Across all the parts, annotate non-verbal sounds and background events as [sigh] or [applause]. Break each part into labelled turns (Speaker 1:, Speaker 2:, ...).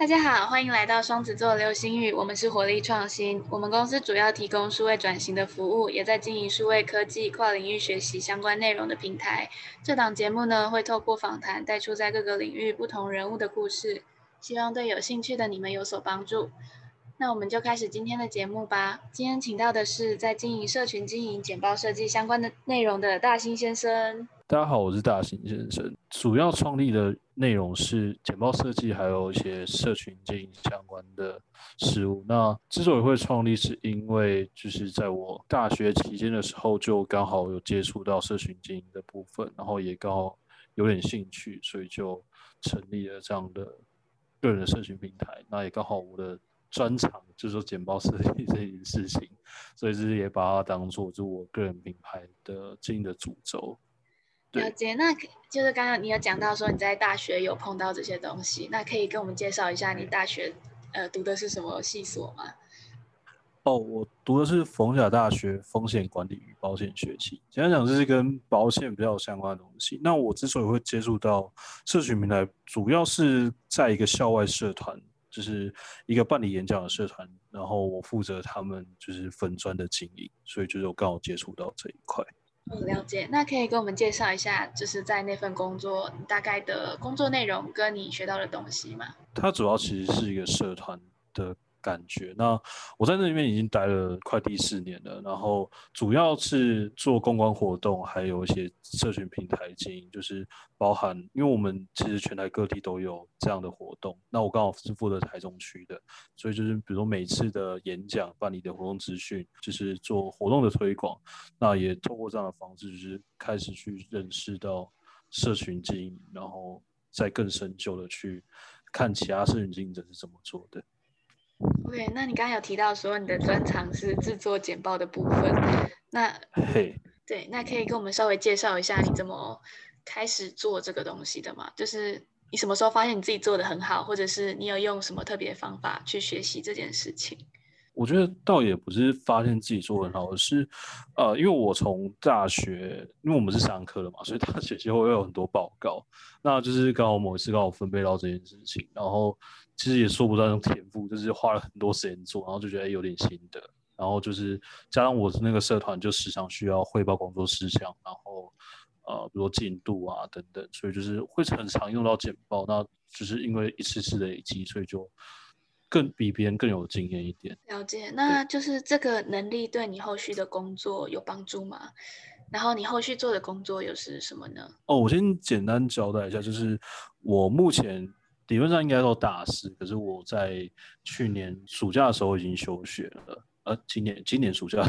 Speaker 1: 大家好，欢迎来到双子座流星雨。我们是活力创新，我们公司主要提供数位转型的服务，也在经营数位科技跨领域学习相关内容的平台。这档节目呢，会透过访谈带出在各个领域不同人物的故事，希望对有兴趣的你们有所帮助。那我们就开始今天的节目吧。今天请到的是在经营社群、经营简报设计相关的内容的大兴先生。
Speaker 2: 大家好，我是大兴先生。主要创立的内容是简报设计，还有一些社群经营相关的事物。那之所以会创立，是因为就是在我大学期间的时候，就刚好有接触到社群经营的部分，然后也刚好有点兴趣，所以就成立了这样的个人的社群平台。那也刚好我的。专长就是说简报设计这件事情，所以是也把它当做就我个人品牌的经营的主轴。
Speaker 1: 了解，那就是刚刚你有讲到说你在大学有碰到这些东西，那可以跟我们介绍一下你大学呃读的是什么系所吗？
Speaker 2: 哦，我读的是逢甲大学风险管理与保险学系，简单讲就是跟保险比较相关的东西。那我之所以会接触到社群平台，主要是在一个校外社团。就是一个办理演讲的社团，然后我负责他们就是粉砖的经营，所以就是我刚好接触到这一块。
Speaker 1: 嗯，了解。那可以给我们介绍一下，就是在那份工作大概的工作内容跟你学到的东西吗？
Speaker 2: 它主要其实是一个社团的。感觉那我在那里面已经待了快第四年了，然后主要是做公关活动，还有一些社群平台经营，就是包含，因为我们其实全台各地都有这样的活动，那我刚好是负责台中区的，所以就是比如说每次的演讲、办理的活动资讯，就是做活动的推广，那也透过这样的方式，就是开始去认识到社群经营，然后再更深究的去看其他社群经营者是怎么做的。
Speaker 1: OK，那你刚刚有提到说你的专长是制作简报的部分，那 [laughs] 对，那可以跟我们稍微介绍一下你怎么开始做这个东西的吗？就是你什么时候发现你自己做的很好，或者是你有用什么特别方法去学习这件事情？
Speaker 2: 我觉得倒也不是发现自己做很好，而是呃，因为我从大学，因为我们是商科的嘛，所以大学就会有很多报告，那就是刚好某一次刚好分配到这件事情，然后。其实也说不上那种天赋，就是花了很多时间做，然后就觉得有点心得。然后就是加上我那个社团，就时常需要汇报工作事项，然后呃，比如说进度啊等等，所以就是会很常用到简报。那就是因为一次次的累积，所以就更比别人更有经验一点。
Speaker 1: 了解，那就是这个能力对你后续的工作有帮助吗？然后你后续做的工作又是什么呢？
Speaker 2: 哦，我先简单交代一下，就是我目前。理论上应该都大四，可是我在去年暑假的时候已经休学了。呃，今年今年暑假，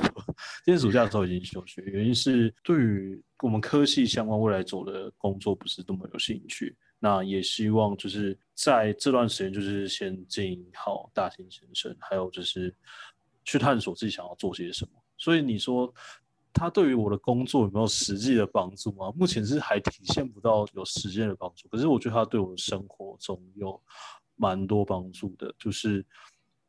Speaker 2: 今年暑假的时候已经休学，原因是对于我们科系相关未来走的工作不是那么有兴趣。那也希望就是在这段时间，就是先经营好大兴先生，还有就是去探索自己想要做些什么。所以你说。它对于我的工作有没有实际的帮助吗？目前是还体现不到有实际的帮助。可是我觉得它对我的生活中有蛮多帮助的，就是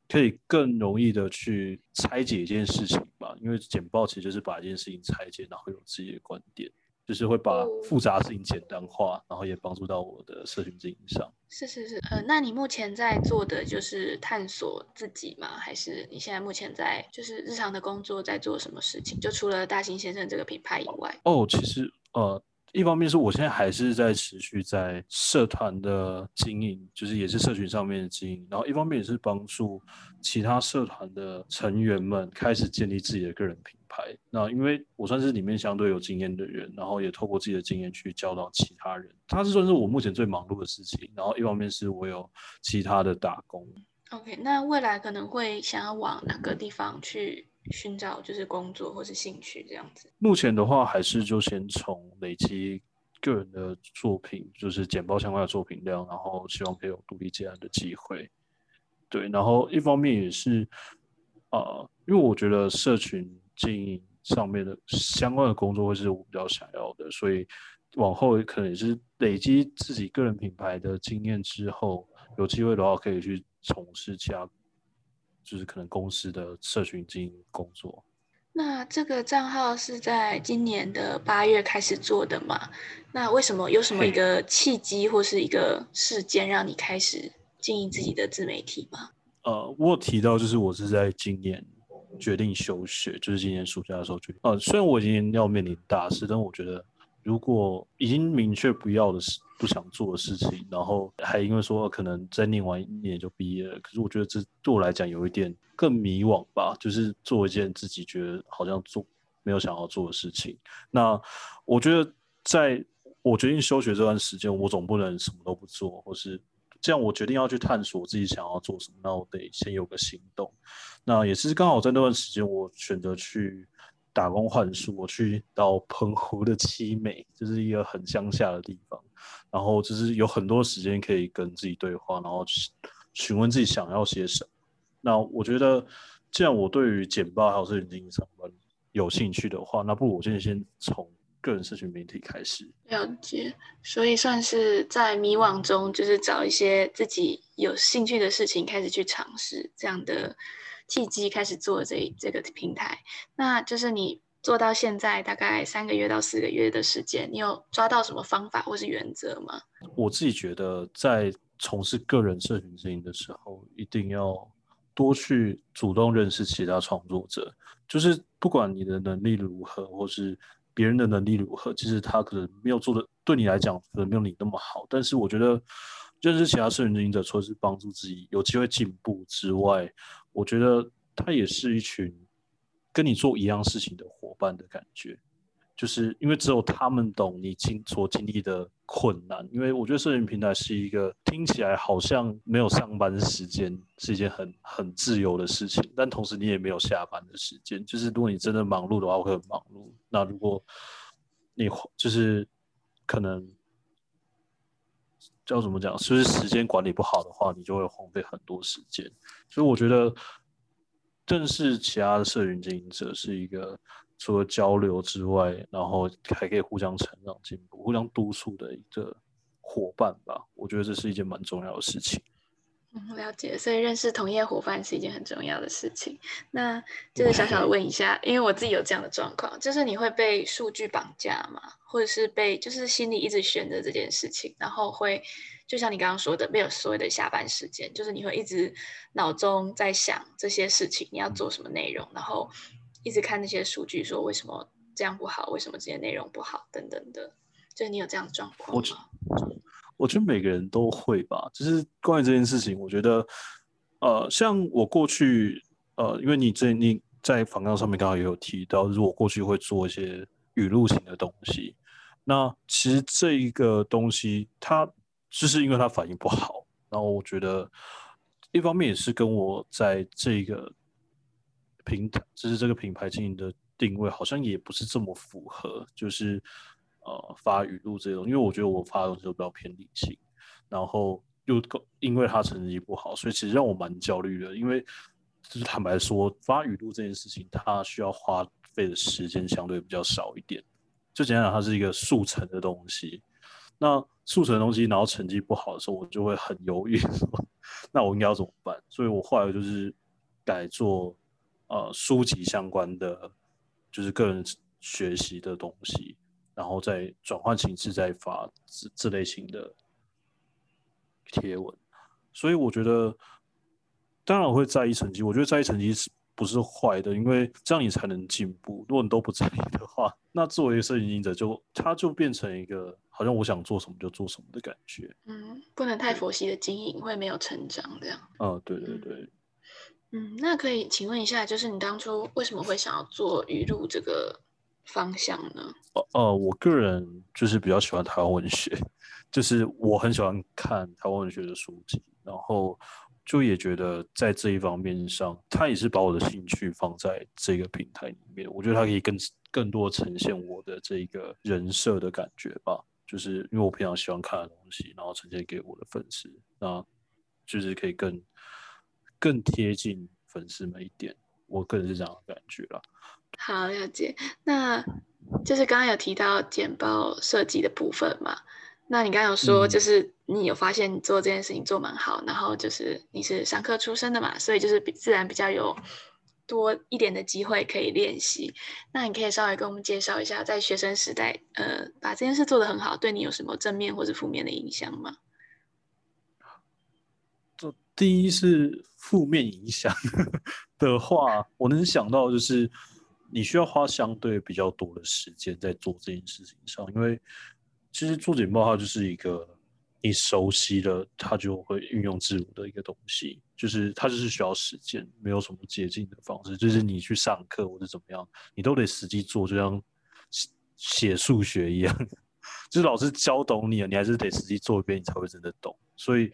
Speaker 2: 可以更容易的去拆解一件事情吧。因为简报其实就是把一件事情拆解，然后有自己的观点。就是会把复杂事情简单化，然后也帮助到我的社群经营上。
Speaker 1: 是是是，呃，那你目前在做的就是探索自己吗？还是你现在目前在就是日常的工作在做什么事情？就除了大兴先生这个品牌以外？
Speaker 2: 哦，其实呃，一方面是我现在还是在持续在社团的经营，就是也是社群上面的经营，然后一方面也是帮助其他社团的成员们开始建立自己的个人品。牌那，因为我算是里面相对有经验的人，然后也透过自己的经验去教导其他人。他是算是我目前最忙碌的事情。然后一方面是我有其他的打工。
Speaker 1: OK，那未来可能会想要往哪个地方去寻找，就是工作或是兴趣这样子？
Speaker 2: 目前的话，还是就先从累积个人的作品，就是简报相关的作品量，然后希望可以有独立接案的机会。对，然后一方面也是，呃，因为我觉得社群。经营上面的相关的工作会是我比较想要的，所以往后可能也是累积自己个人品牌的经验之后，有机会的话可以去从事其他，就是可能公司的社群经营工作。
Speaker 1: 那这个账号是在今年的八月开始做的嘛？那为什么有什么一个契机或是一个事件让你开始经营自己的自媒体吗？
Speaker 2: 呃，我有提到就是我是在今年决定休学，就是今年暑假的时候决定。呃，虽然我已经要面临大事，但我觉得如果已经明确不要的事、不想做的事情，然后还因为说可能再念完一年就毕业了，可是我觉得这对我来讲有一点更迷惘吧，就是做一件自己觉得好像做没有想要做的事情。那我觉得在我决定休学这段时间，我总不能什么都不做，或是。这样，我决定要去探索自己想要做什么，那我得先有个行动。那也是刚好在那段时间，我选择去打工换书，我去到澎湖的七美，[laughs] 就是一个很乡下的地方，然后就是有很多时间可以跟自己对话，然后询问自己想要些什么。那我觉得，既然我对于简报还有摄影经营上班有兴趣的话，那不如我现在先从。个人社群媒体开始
Speaker 1: 了解，所以算是在迷惘中，就是找一些自己有兴趣的事情开始去尝试，这样的契机开始做这这个平台。那就是你做到现在大概三个月到四个月的时间，你有抓到什么方法或是原则吗？
Speaker 2: 我自己觉得，在从事个人社群经营的时候，一定要多去主动认识其他创作者，就是不管你的能力如何，或是。别人的能力如何？其实他可能没有做的，对你来讲可能没有你那么好。但是我觉得认识其他摄影经营者，除了是帮助自己有机会进步之外，我觉得他也是一群跟你做一样事情的伙伴的感觉。就是因为只有他们懂你经所经历的困难，因为我觉得社群平台是一个听起来好像没有上班时间是一件很很自由的事情，但同时你也没有下班的时间。就是如果你真的忙碌的话，会很忙碌。那如果你就是可能叫怎么讲，就是时间管理不好的话，你就会荒废很多时间。所以我觉得正是其他的社群经营者是一个。除了交流之外，然后还可以互相成长、进步、互相督促的一个伙伴吧。我觉得这是一件蛮重要的事情。
Speaker 1: 嗯，了解。所以认识同业伙伴是一件很重要的事情。那就是小小的问一下，因为我自己有这样的状况，就是你会被数据绑架吗？或者是被就是心里一直悬着这件事情，然后会就像你刚刚说的，没有所谓的下班时间，就是你会一直脑中在想这些事情，你要做什么内容，然后。一直看那些数据，说为什么这样不好，为什么这些内容不好，等等的，就是你有这样的状况吗？
Speaker 2: 我觉得每个人都会吧。就是关于这件事情，我觉得，呃，像我过去，呃，因为你这你在访谈上面刚好也有提到，就是我过去会做一些语录型的东西。那其实这一个东西，它就是因为它反应不好，然后我觉得一方面也是跟我在这个。平台就是这个品牌经营的定位，好像也不是这么符合。就是呃发语录这种，因为我觉得我发的东西都比较偏理性，然后又因为他成绩不好，所以其实让我蛮焦虑的。因为就是坦白说，发语录这件事情，它需要花费的时间相对比较少一点。就简单讲，它是一个速成的东西。那速成的东西，然后成绩不好的时候，我就会很犹豫，说 [laughs] 那我应该要怎么办？所以我后来就是改做。呃，书籍相关的就是个人学习的东西，然后再转换形式再发这这类型的贴文，所以我觉得当然会在意成绩，我觉得在意成绩是不是坏的？因为这样你才能进步。如果你都不在意的话，[laughs] 那作为一个摄影者，就他就变成一个好像我想做什么就做什么的感觉。
Speaker 1: 嗯，不能太佛系的经营，会没有成长这样。
Speaker 2: 嗯，对对对。
Speaker 1: 嗯，那可以请问一下，就是你当初为什么会想要做语录这个方向呢？
Speaker 2: 呃呃，我个人就是比较喜欢台湾文学，就是我很喜欢看台湾文学的书籍，然后就也觉得在这一方面上，他也是把我的兴趣放在这个平台里面，我觉得他可以更更多呈现我的这一个人设的感觉吧，就是因为我平常喜欢看的东西，然后呈现给我的粉丝，那就是可以更。更贴近粉丝们一点，我个人是这样的感觉了。
Speaker 1: 好，了解。那就是刚刚有提到简报设计的部分嘛？那你刚刚有说，就是你有发现你做这件事情做蛮好，然后就是你是上课出身的嘛，所以就是比自然比较有多一点的机会可以练习。那你可以稍微跟我们介绍一下，在学生时代，呃，把这件事做得很好，对你有什么正面或者负面的影响吗？
Speaker 2: 第一是负面影响 [laughs] 的话，我能想到就是你需要花相对比较多的时间在做这件事情上，因为其实做简报它就是一个你熟悉了，它就会运用自如的一个东西，就是它就是需要时间，没有什么捷径的方式，就是你去上课或者怎么样，你都得实际做，就像写数学一样，[laughs] 就是老师教懂你了，你还是得实际做一遍，你才会真的懂，所以。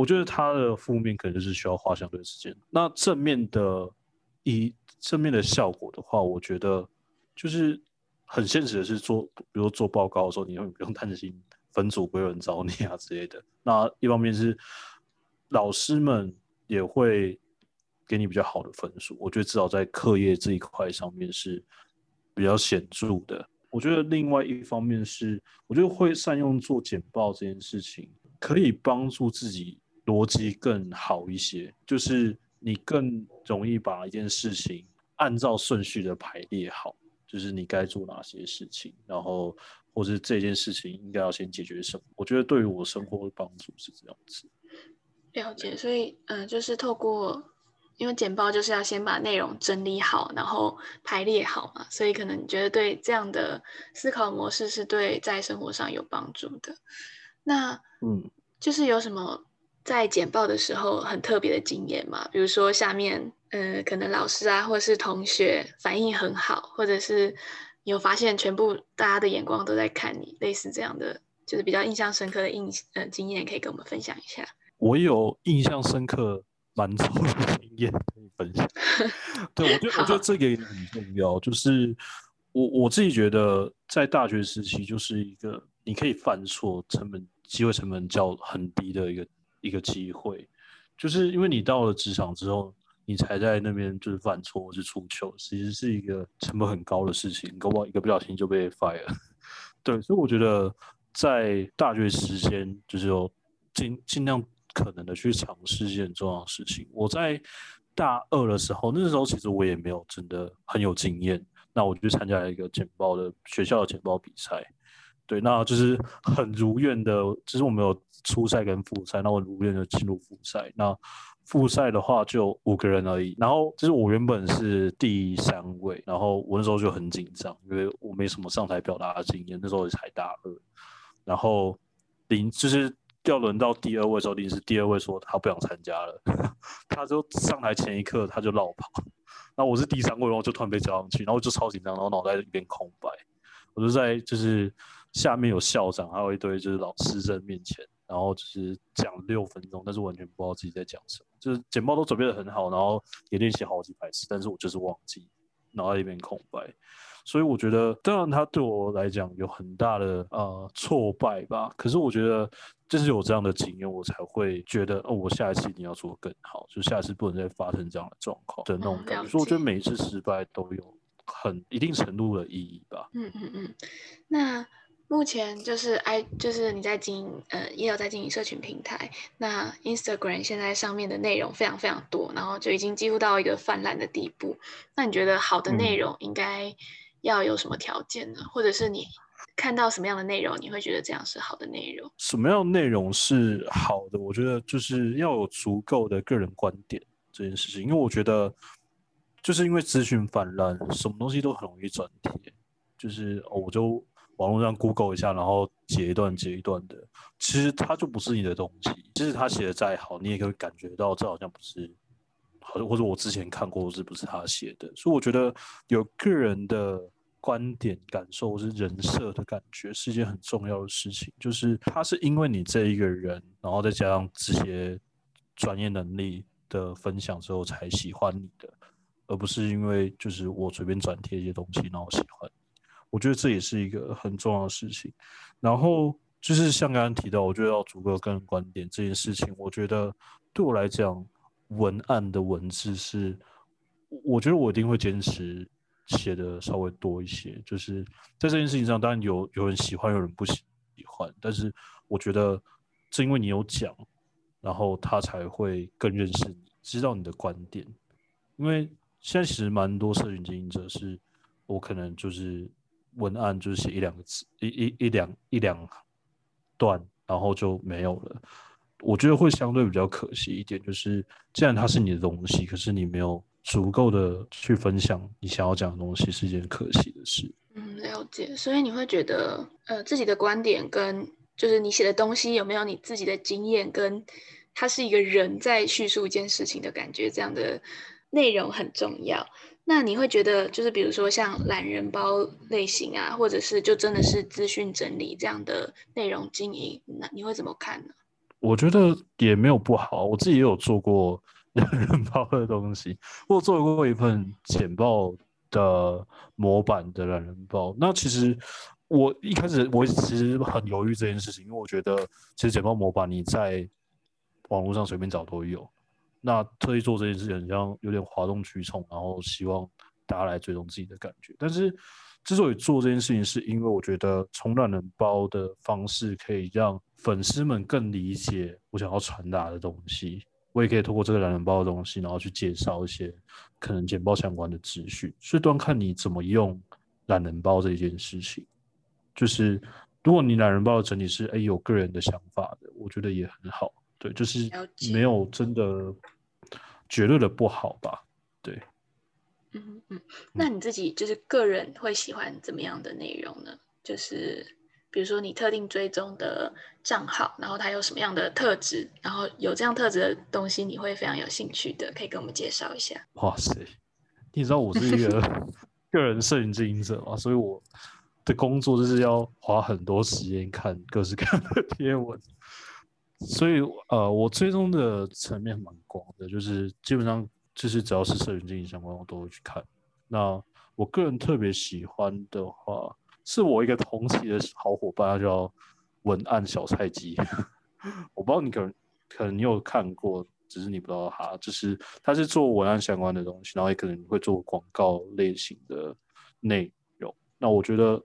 Speaker 2: 我觉得它的负面可能就是需要花相对时间。那正面的，以正面的效果的话，我觉得就是很现实的是做，比如做报告的时候，你不用担心分组会有人找你啊之类的。那一方面是老师们也会给你比较好的分数，我觉得至少在课业这一块上面是比较显著的。我觉得另外一方面是，我觉得会善用做简报这件事情，可以帮助自己。逻辑更好一些，就是你更容易把一件事情按照顺序的排列好，就是你该做哪些事情，然后或是这件事情应该要先解决什么。我觉得对于我生活的帮助是这样子。
Speaker 1: 了解，所以嗯，就是透过，因为简报就是要先把内容整理好，然后排列好嘛，所以可能你觉得对这样的思考模式是对在生活上有帮助的。那嗯，就是有什么？在简报的时候很特别的经验嘛，比如说下面，呃，可能老师啊，或者是同学反应很好，或者是有发现全部大家的眼光都在看你，类似这样的，就是比较印象深刻的印呃经验，可以跟我们分享一下。
Speaker 2: 我有印象深刻蛮多的经验可以分享。对，我觉得我觉得这个也很重要，就是我我自己觉得在大学时期就是一个你可以犯错成本机会成本较很低的一个。一个机会，就是因为你到了职场之后，你才在那边就是犯错或是出糗，其实是一个成本很高的事情，搞不好一个不小心就被 fire。[laughs] 对，所以我觉得在大学时间，就是有尽尽量可能的去尝试一件重要的事情。我在大二的时候，那时候其实我也没有真的很有经验，那我就参加了一个简报的学校的简报比赛。对，那就是很如愿的，就是我们有初赛跟复赛，那我如愿的进入复赛。那复赛的话就五个人而已，然后就是我原本是第三位，然后我那时候就很紧张，因为我没什么上台表达的经验，那时候才大二。然后临就是要轮到第二位的时候，临时第二位说他不想参加了，[laughs] 他就上台前一刻他就绕跑。那我是第三位，然后就突然被叫上去，然后就超紧张，然后脑袋一片空白，我就在就是。下面有校长，还有一堆就是老师在面前，然后就是讲六分钟，但是完全不知道自己在讲什么。就是简报都准备的很好，然后也练习好几百次，但是我就是忘记，脑袋一片空白。所以我觉得，当然他对我来讲有很大的呃挫败吧。可是我觉得，就是有这样的经验，我才会觉得，哦，我下一次一定要做更好，就下一次不能再发生这样的状况的那种感觉。所以我觉得每一次失败都有很一定程度的意义吧。
Speaker 1: 嗯嗯嗯，那。目前就是 i 就是你在经营，呃，也有在经营社群平台。那 Instagram 现在上面的内容非常非常多，然后就已经几乎到一个泛滥的地步。那你觉得好的内容应该要有什么条件呢？或者是你看到什么样的内容，你会觉得这样是好的内容？
Speaker 2: 什么样的内容是好的？我觉得就是要有足够的个人观点这件事情，因为我觉得就是因为资讯泛滥，什么东西都很容易转贴，就是我就。网络上 Google 一下，然后截一段截一段的，其实它就不是你的东西。即使他写的再好，你也可以感觉到这好像不是，好像或者我之前看过是不是他写的。所以我觉得有个人的观点、感受或是人设的感觉是一件很重要的事情。就是他是因为你这一个人，然后再加上这些专业能力的分享之后才喜欢你的，而不是因为就是我随便转贴一些东西然后喜欢。我觉得这也是一个很重要的事情，然后就是像刚刚提到，我觉得要足够个人观点这件事情，我觉得对我来讲，文案的文字是，我觉得我一定会坚持写的稍微多一些。就是在这件事情上，当然有有人喜欢，有人不喜欢，但是我觉得正因为你有讲，然后他才会更认识你，知道你的观点。因为现在其实蛮多社群经营者是，我可能就是。文案就是写一两个字，一一一两一两段，然后就没有了。我觉得会相对比较可惜一点，就是既然它是你的东西，可是你没有足够的去分享你想要讲的东西，是一件可惜的事。
Speaker 1: 嗯，了解。所以你会觉得，呃，自己的观点跟就是你写的东西有没有你自己的经验，跟他是一个人在叙述一件事情的感觉，这样的内容很重要。那你会觉得，就是比如说像懒人包类型啊，或者是就真的是资讯整理这样的内容经营，那你会怎么看呢？
Speaker 2: 我觉得也没有不好，我自己也有做过 [laughs] 懒人包的东西，我做过一份简报的模板的懒人包。那其实我一开始我其实很犹豫这件事情，因为我觉得其实简报模板你在网络上随便找都有。那特意做这件事情，很像有点哗众取宠，然后希望大家来追踪自己的感觉。但是，之所以做这件事情，是因为我觉得从懒人包的方式可以让粉丝们更理解我想要传达的东西。我也可以通过这个懒人包的东西，然后去介绍一些可能简报相关的资讯。所以，端看你怎么用懒人包这一件事情。就是如果你懒人包的整体是哎有个人的想法的，我觉得也很好。对，就是没有真的绝对的不好吧？对，
Speaker 1: 嗯嗯，那你自己就是个人会喜欢怎么样的内容呢？就是比如说你特定追踪的账号，然后它有什么样的特质，然后有这样特质的东西，你会非常有兴趣的，可以跟我们介绍一下。
Speaker 2: 哇塞，你知道我是一个 [laughs] 个人摄影经营者嘛，所以我的工作就是要花很多时间看各式各样的贴文。所以，呃，我追踪的层面蛮广的，就是基本上就是只要是社群经营相关，我都会去看。那我个人特别喜欢的话，是我一个同期的好伙伴，他叫文案小菜鸡。[laughs] 我不知道你可能可能你有看过，只是你不知道他，就是他是做文案相关的东西，然后也可能会做广告类型的内容。那我觉得。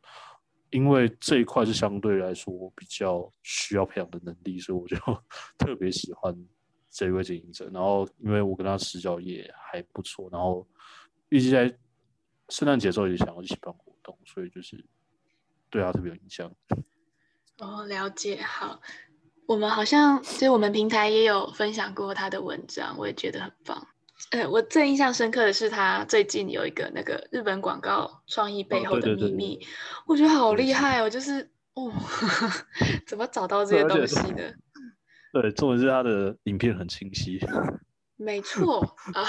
Speaker 2: 因为这一块是相对来说我比较需要培养的能力，所以我就 [laughs] 特别喜欢这一位经营者。然后，因为我跟他私交也还不错，然后预计在圣诞节时候也想要一起办活动，所以就是对他特别有印象。
Speaker 1: 哦，了解。好，我们好像其实我们平台也有分享过他的文章，我也觉得很棒。呃，我最印象深刻的是他最近有一个那个日本广告创意背后的秘密，我觉得好厉害哦！就是哦，[laughs] 怎么找到这些东西的？[laughs]
Speaker 2: 对，重点是他的影片很清晰。[laughs]
Speaker 1: 没错啊，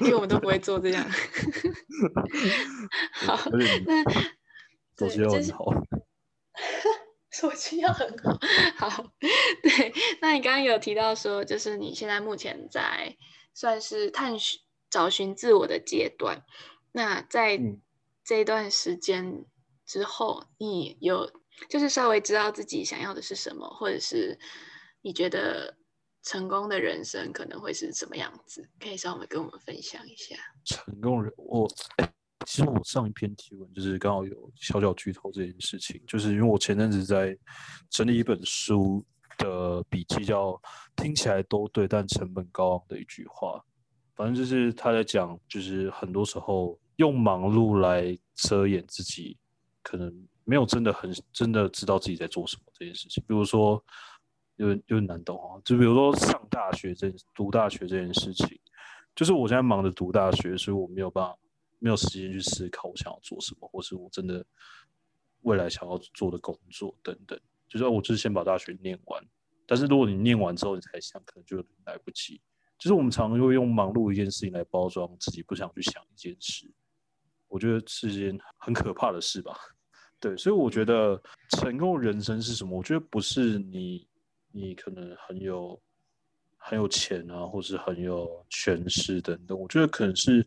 Speaker 1: 因为我们都不会做这样。好，那
Speaker 2: 手机要很好，
Speaker 1: 手机要很好。好，对，那你刚刚有提到说，就是你现在目前在。算是探寻、找寻自我的阶段。那在这一段时间之后，你有就是稍微知道自己想要的是什么，或者是你觉得成功的人生可能会是什么样子？可以稍微跟我们分享一下。
Speaker 2: 成功人，我其实我上一篇提问就是刚好有小小剧透这件事情，就是因为我前阵子在整理一本书。的笔记叫“听起来都对，但成本高昂”的一句话，反正就是他在讲，就是很多时候用忙碌来遮掩自己，可能没有真的很真的知道自己在做什么这件事情。比如说，有有点难懂啊，就比如说上大学这读大学这件事情，就是我现在忙着读大学，所以我没有办法没有时间去思考我想要做什么，或是我真的未来想要做的工作等等。就是我就是先把大学念完，但是如果你念完之后你才想，可能就来不及。就是我们常常会用忙碌一件事情来包装自己不想去想一件事，我觉得是件很可怕的事吧。[laughs] 对，所以我觉得成功人生是什么？我觉得不是你，你可能很有很有钱啊，或是很有权势等等。我觉得可能是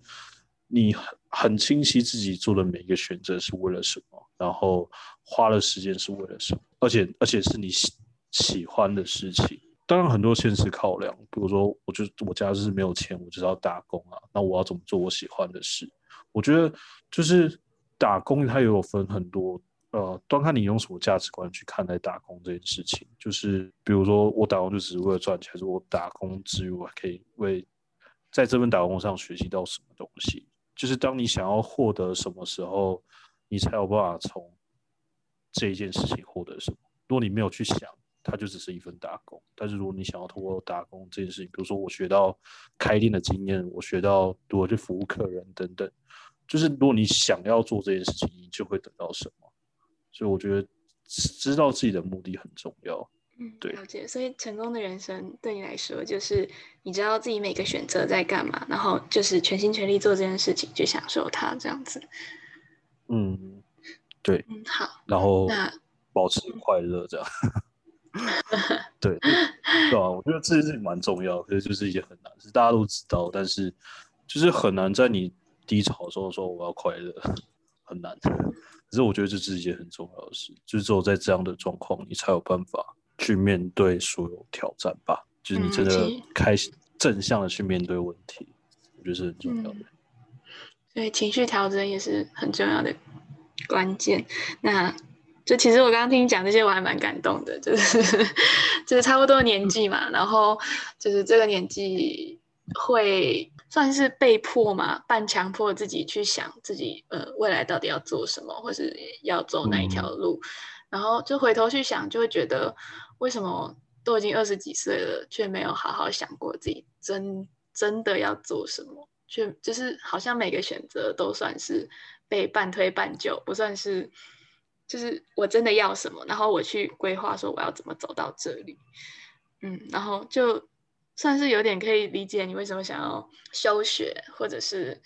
Speaker 2: 你很很清晰自己做的每一个选择是为了什么。然后花了时间是为了什么？而且而且是你喜喜欢的事情。当然很多现实考量，比如说，我就我家是没有钱，我就是要打工啊。那我要怎么做我喜欢的事？我觉得就是打工，它也有分很多。呃，端看你用什么价值观去看待打工这件事情。就是比如说，我打工就只是为了赚钱，还是我打工之余我可以为在这份打工上学习到什么东西？就是当你想要获得什么时候？你才有办法从这一件事情获得什么。如果你没有去想它就只是一份打工。但是如果你想要通过打工这件事情，比如说我学到开店的经验，我学到如何去服务客人等等，就是如果你想要做这件事情，你就会得到什么。所以我觉得知道自己的目的很重要。
Speaker 1: 嗯，
Speaker 2: 对
Speaker 1: 了解。所以成功的人生对你来说，就是你知道自己每个选择在干嘛，然后就是全心全力做这件事情，去享受它，这样子。
Speaker 2: 嗯，对，
Speaker 1: 嗯，好。
Speaker 2: 然后
Speaker 1: 那
Speaker 2: 保持快乐这样。[laughs] 对，对啊，我觉得这件事情蛮重要，可是就是一件很难，是大家都知道，但是就是很难在你低潮的时候说我要快乐，很难。[laughs] 可是我觉得这是一件很重要的事，就是只有在这样的状况，你才有办法去面对所有挑战吧。就是你真的开始正向的去面对问题，我觉得是很重要的。
Speaker 1: 嗯所以情绪调整也是很重要的关键。那就其实我刚刚听你讲这些，我还蛮感动的，就是就是差不多年纪嘛，然后就是这个年纪会算是被迫嘛，半强迫自己去想自己呃未来到底要做什么，或是要走哪一条路，然后就回头去想，就会觉得为什么都已经二十几岁了，却没有好好想过自己真真的要做什么。却就是好像每个选择都算是被半推半就，不算是就是我真的要什么，然后我去规划说我要怎么走到这里，嗯，然后就算是有点可以理解你为什么想要休学，或者是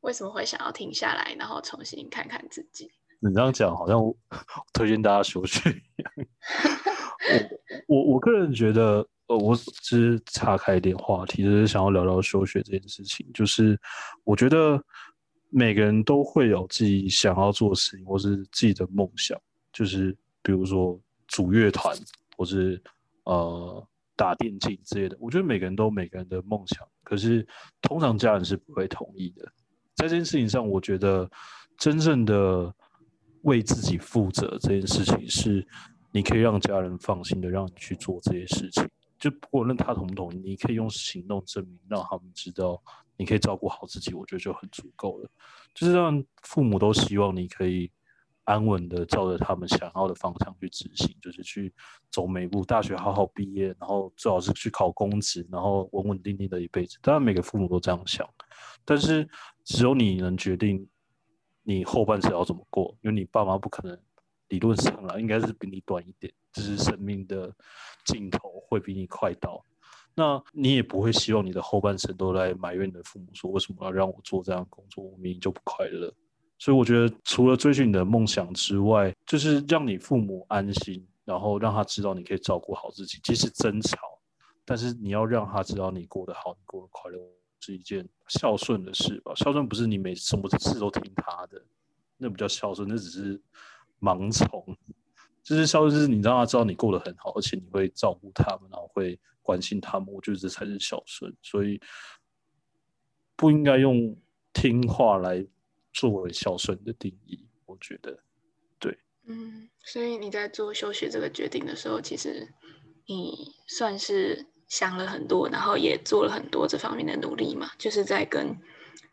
Speaker 1: 为什么会想要停下来，然后重新看看自己。
Speaker 2: 你这样讲，好像我推荐大家休学一样。我我我个人觉得，呃，我只是岔开一点话题，就是想要聊聊休学这件事情。就是我觉得每个人都会有自己想要做的事情，或是自己的梦想。就是比如说组乐团，或是呃打电竞之类的。我觉得每个人都有每个人的梦想，可是通常家人是不会同意的。在这件事情上，我觉得真正的为自己负责这件事情，是你可以让家人放心的让你去做这些事情。就不论他同不同意，你可以用行动证明，让他们知道你可以照顾好自己，我觉得就很足够了。就是让父母都希望你可以安稳的照着他们想要的方向去执行，就是去走每一步，大学好好毕业，然后最好是去考公职，然后稳稳定定的一辈子。当然，每个父母都这样想，但是只有你能决定你后半生要怎么过，因为你爸妈不可能，理论上啦，应该是比你短一点，就是生命的尽头会比你快到。那你也不会希望你的后半生都来埋怨你的父母说为什么要让我做这样的工作，我明明就不快乐。所以我觉得除了追寻你的梦想之外，就是让你父母安心，然后让他知道你可以照顾好自己，即使争吵，但是你要让他知道你过得好，你过得快乐，是一件孝顺的事吧。孝顺不是你每什么事都听他的，那不叫孝顺，那只是盲从。就是孝顺，是你让他知道你过得很好，而且你会照顾他们，然后会关心他们。我觉得这才是孝顺，所以不应该用听话来作为孝顺的定义。我觉得，对，
Speaker 1: 嗯，所以你在做休学这个决定的时候，其实你算是想了很多，然后也做了很多这方面的努力嘛，就是在跟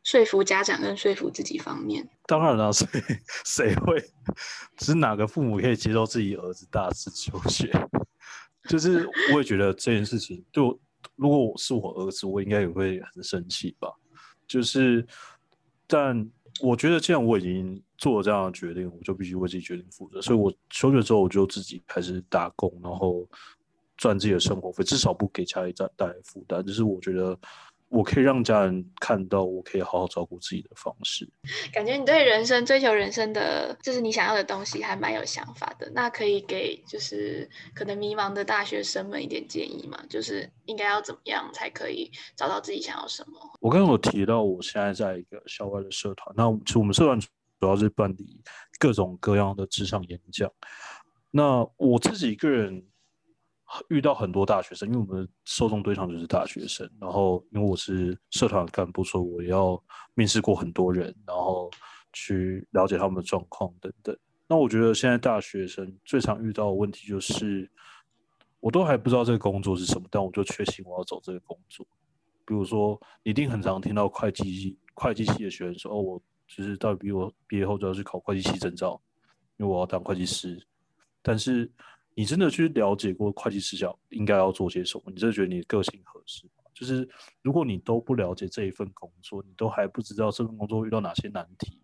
Speaker 1: 说服家长跟说服自己方面。
Speaker 2: 当然了，[laughs] 谁谁会？只是哪个父母可以接受自己儿子大肆休学？[laughs] 就是我也觉得这件事情，对我，如果我是我儿子，我应该也会很生气吧。就是，但我觉得既然我已经做了这样的决定，我就必须为自己决定负责。所以我休学之后，我就自己开始打工，然后赚自己的生活费，至少不给家里带带来负担。就是我觉得我可以让家人看到我可以好好照顾自己的方式。
Speaker 1: 感觉你对人生追求人生的，就是你想要的东西，还蛮有想法的。那可以给就是可能迷茫的大学生们一点建议吗？就是应该要怎么样才可以找到自己想要什么？
Speaker 2: 我刚刚有提到，我现在在一个校外的社团，那其实我们社团主要是办理各种各样的职场演讲。那我自己个人遇到很多大学生，因为我们受众对象就是大学生，然后因为我是社团干部，所以我要面试过很多人，然后去了解他们的状况等等。那我觉得现在大学生最常遇到的问题就是，我都还不知道这个工作是什么，但我就确信我要走这个工作。比如说，一定很常听到会计会计系的学生说：“哦，我就是到底比我毕业后就要去考会计系证照，因为我要当会计师。”但是你真的去了解过会计师小应该要做些什么？你真的觉得你的个性合适吗？就是如果你都不了解这一份工作，你都还不知道这份工作遇到哪些难题，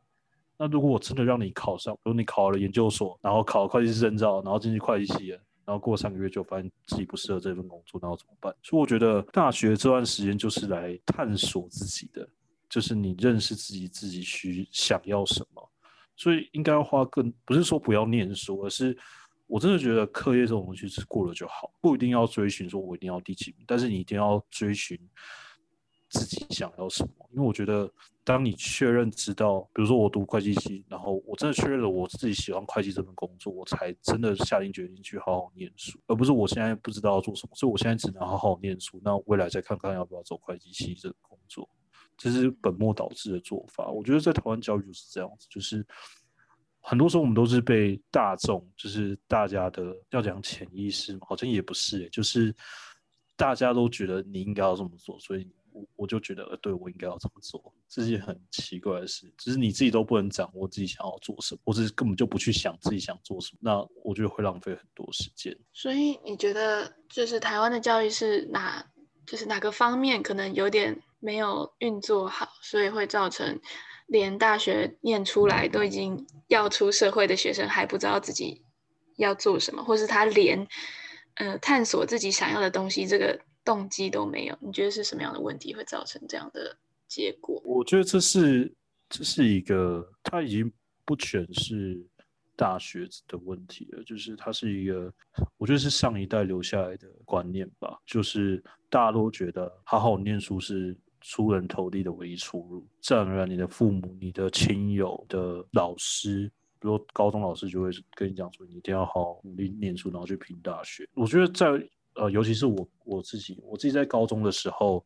Speaker 2: 那如果我真的让你考上，比如你考了研究所，然后考了会计师证照，然后进去会计系，然后过三个月就发现自己不适合这份工作，那要怎么办？所以我觉得大学这段时间就是来探索自己的，就是你认识自己，自己需想要什么。所以应该要花更，不是说不要念书，而是我真的觉得课业这种东西是过了就好，不一定要追寻说我一定要第几名，但是你一定要追寻自己想要什么。因为我觉得，当你确认知道，比如说我读会计系，然后我真的确认了我自己喜欢会计这份工作，我才真的下定决心去好好念书，而不是我现在不知道要做什么，所以我现在只能好好念书，那未来再看看要不要走会计系这个工作。这是本末倒置的做法。我觉得在台湾教育就是这样子，就是很多时候我们都是被大众，就是大家的要讲潜意识，好像也不是，就是大家都觉得你应该要这么做，所以我我就觉得，呃，对我应该要这么做，这是很奇怪的事。只是你自己都不能掌握自己想要做什么，或者根本就不去想自己想做什么，那我觉得会浪费很多时间。
Speaker 1: 所以你觉得，就是台湾的教育是哪，就是哪个方面可能有点？没有运作好，所以会造成连大学念出来都已经要出社会的学生还不知道自己要做什么，或是他连呃探索自己想要的东西这个动机都没有。你觉得是什么样的问题会造成这样的结果？
Speaker 2: 我觉得这是这是一个，他已经不全是大学的问题了，就是它是一个，我觉得是上一代留下来的观念吧，就是大家都觉得好好念书是。出人头地的唯一出路，自然而然，你的父母、你的亲友的老师，比如高中老师就会跟你讲说，你一定要好好努力念书，然后去拼大学。我觉得在呃，尤其是我我自己，我自己在高中的时候，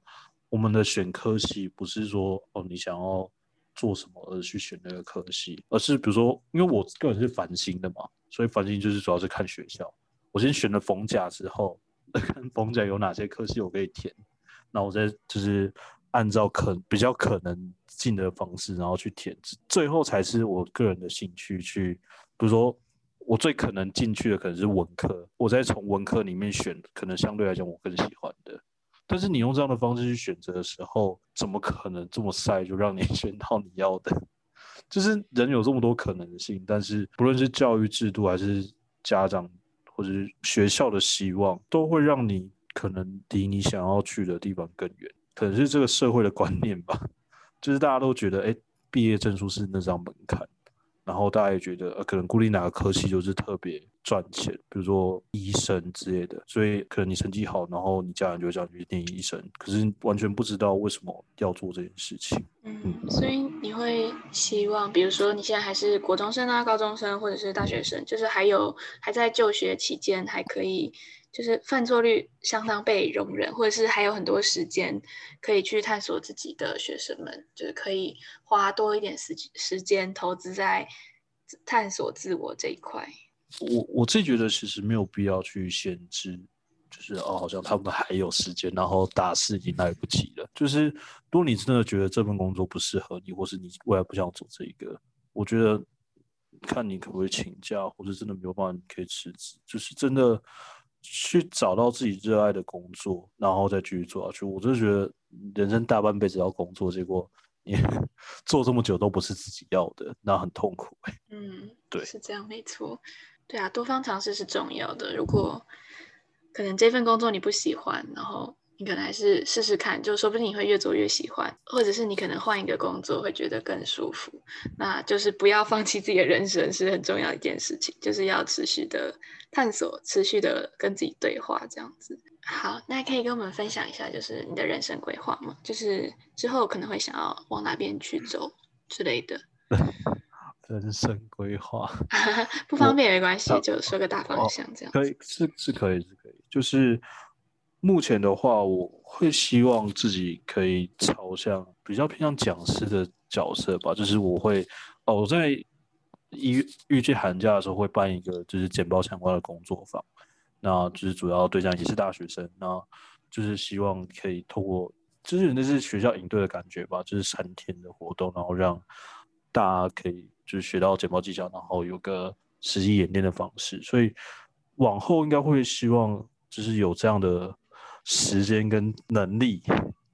Speaker 2: 我们的选科系不是说哦你想要做什么而去选那个科系，而是比如说，因为我个人是繁星的嘛，所以繁星就是主要是看学校。我先选了逢甲之后，[laughs] 看逢甲有哪些科系我可以填，那我再就是。按照可比较可能进的方式，然后去填，最后才是我个人的兴趣去。比如说，我最可能进去的可能是文科，我再从文科里面选，可能相对来讲我更喜欢的。但是你用这样的方式去选择的时候，怎么可能这么塞就让你 [laughs] 选到你要的？就是人有这么多可能性，但是不论是教育制度，还是家长或者是学校的希望，都会让你可能离你想要去的地方更远。可能是这个社会的观念吧，就是大家都觉得，哎，毕业证书是那张门槛，然后大家也觉得，呃，可能固定哪个科系就是特别赚钱，比如说医生之类的，所以可能你成绩好，然后你家人就会叫你去念医生，可是完全不知道为什么要做这件事情。
Speaker 1: 嗯，所以你会希望，比如说你现在还是国中生啊、高中生或者是大学生，就是还有还在就学期间，还可以。就是犯错率相当被容忍，或者是还有很多时间可以去探索自己的学生们，就是可以花多一点时时间投资在探索自我这一块。
Speaker 2: 我我自己觉得其实没有必要去限制，就是哦，好像他们还有时间，然后大事已经来不及了。就是如果你真的觉得这份工作不适合你，或是你未来不想走这一个，我觉得看你可不可以请假，或者真的没有办法，你可以辞职。就是真的。去找到自己热爱的工作，然后再继续做下去。我就觉得人生大半辈子要工作，结果你 [laughs] 做这么久都不是自己要的，那很痛苦。
Speaker 1: 嗯，
Speaker 2: 对，
Speaker 1: 是这样，没错。对啊，多方尝试是重要的。如果可能这份工作你不喜欢，然后。你可能还是试试看，就说不定你会越做越喜欢，或者是你可能换一个工作会觉得更舒服。那就是不要放弃自己的人生是很重要一件事情，就是要持续的探索，持续的跟自己对话这样子。好，那可以跟我们分享一下，就是你的人生规划吗？就是之后可能会想要往哪边去走之类的。[laughs]
Speaker 2: 人生规划 [laughs]
Speaker 1: 不方便也没关系，就说个大方向这样。
Speaker 2: 可以是是可以是可以，就是。目前的话，我会希望自己可以朝向比较偏向讲师的角色吧。就是我会哦，我在预预计寒假的时候会办一个就是简报相关的工作坊，那就是主要对象也是大学生，那就是希望可以透过就是那是学校营队的感觉吧，就是三天的活动，然后让大家可以就是学到简报技巧，然后有个实际演练的方式，所以。往后应该会希望就是有这样的时间跟能力，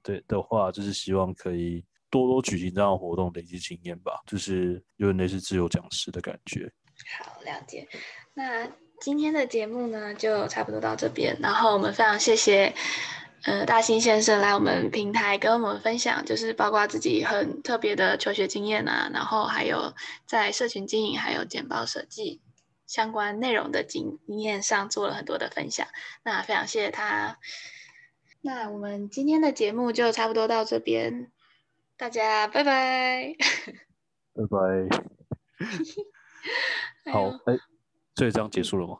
Speaker 2: 对的话，就是希望可以多多举行这样的活动，累积经验吧，就是有点类似自由讲师的感觉。
Speaker 1: 好，了解。那今天的节目呢，就差不多到这边。然后我们非常谢谢，呃，大兴先生来我们平台跟我们分享，就是包括自己很特别的求学经验啊，然后还有在社群经营还有简报设计相关内容的经验上做了很多的分享。那非常谢谢他。那我们今天的节目就差不多到这边，大家拜拜。[laughs]
Speaker 2: 拜拜。[laughs] 好，哎，所以这样结束了吗？